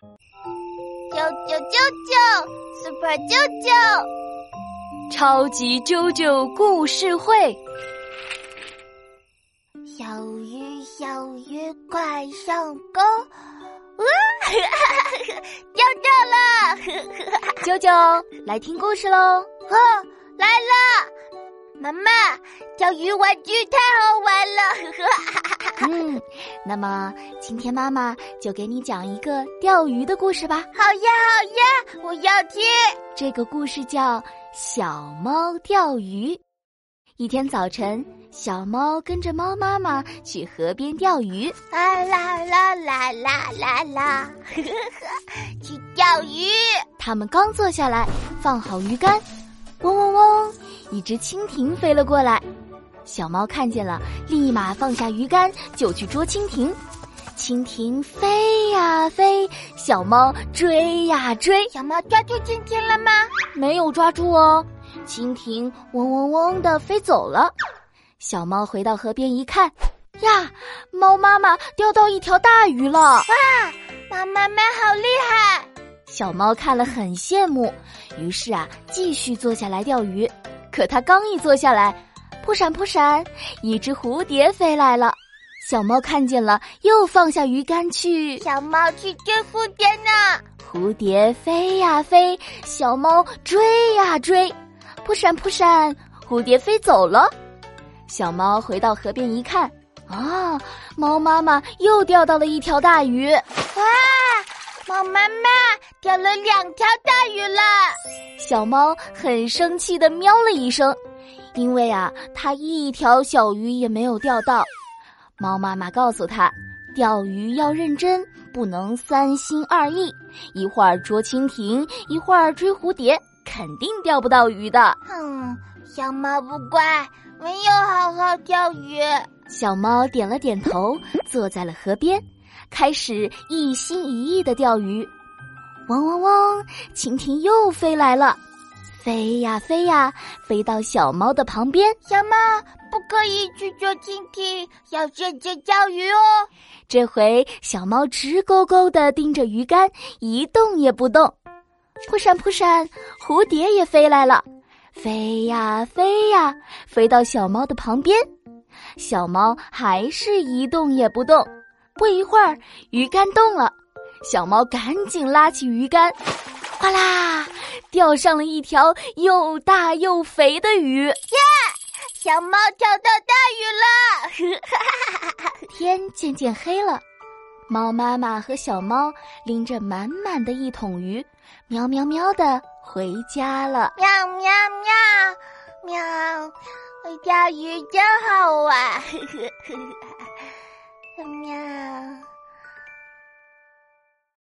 啾啾啾啾，Super 啾啾，超级啾啾故事会。小鱼小鱼快上钩！哇，钓到了！啾啾，来听故事喽！哦，来了！妈妈，钓鱼玩具太好玩了！嗯，那么今天妈妈就给你讲一个钓鱼的故事吧。好呀，好呀，我要听。这个故事叫《小猫钓鱼》。一天早晨，小猫跟着猫妈妈去河边钓鱼。啦啦啦啦啦啦啦，去钓鱼。他们刚坐下来，放好鱼竿，嗡嗡嗡。一只蜻蜓飞了过来，小猫看见了，立马放下鱼竿就去捉蜻蜓。蜻蜓飞呀飞，小猫追呀追。小猫抓住蜻蜓了吗？没有抓住哦，蜻蜓嗡嗡嗡的飞走了。小猫回到河边一看，呀，猫妈妈钓到一条大鱼了！哇，猫妈妈好厉害！小猫看了很羡慕，于是啊，继续坐下来钓鱼。可它刚一坐下来，扑闪扑闪，一只蝴蝶飞来了。小猫看见了，又放下鱼竿去。小猫去追蝴蝶呢。蝴蝶飞呀飞，小猫追呀追，扑闪扑闪，蝴蝶飞走了。小猫回到河边一看，啊，猫妈妈又钓到了一条大鱼。哇！猫妈妈钓了两条大鱼了。小猫很生气的喵了一声，因为啊，它一条小鱼也没有钓到。猫妈妈告诉它，钓鱼要认真，不能三心二意，一会儿捉蜻蜓，一会儿追蝴蝶，肯定钓不到鱼的。哼，小猫不乖，没有好好钓鱼。小猫点了点头，坐在了河边。开始一心一意的钓鱼，嗡嗡嗡，蜻蜓又飞来了，飞呀飞呀，飞到小猫的旁边。小猫不可以去捉蜻蜓，要认真钓鱼哦。这回小猫直勾勾的盯着鱼竿，一动也不动。扑闪扑闪，蝴蝶也飞来了，飞呀飞呀，飞到小猫的旁边。小猫还是一动也不动。不一会儿，鱼竿动了，小猫赶紧拉起鱼竿，哗啦，钓上了一条又大又肥的鱼。耶！小猫钓到大鱼了！天渐渐黑了，猫妈妈和小猫拎着满满的一桶鱼，喵喵喵的回家了。喵喵喵喵，钓鱼真好玩。喵。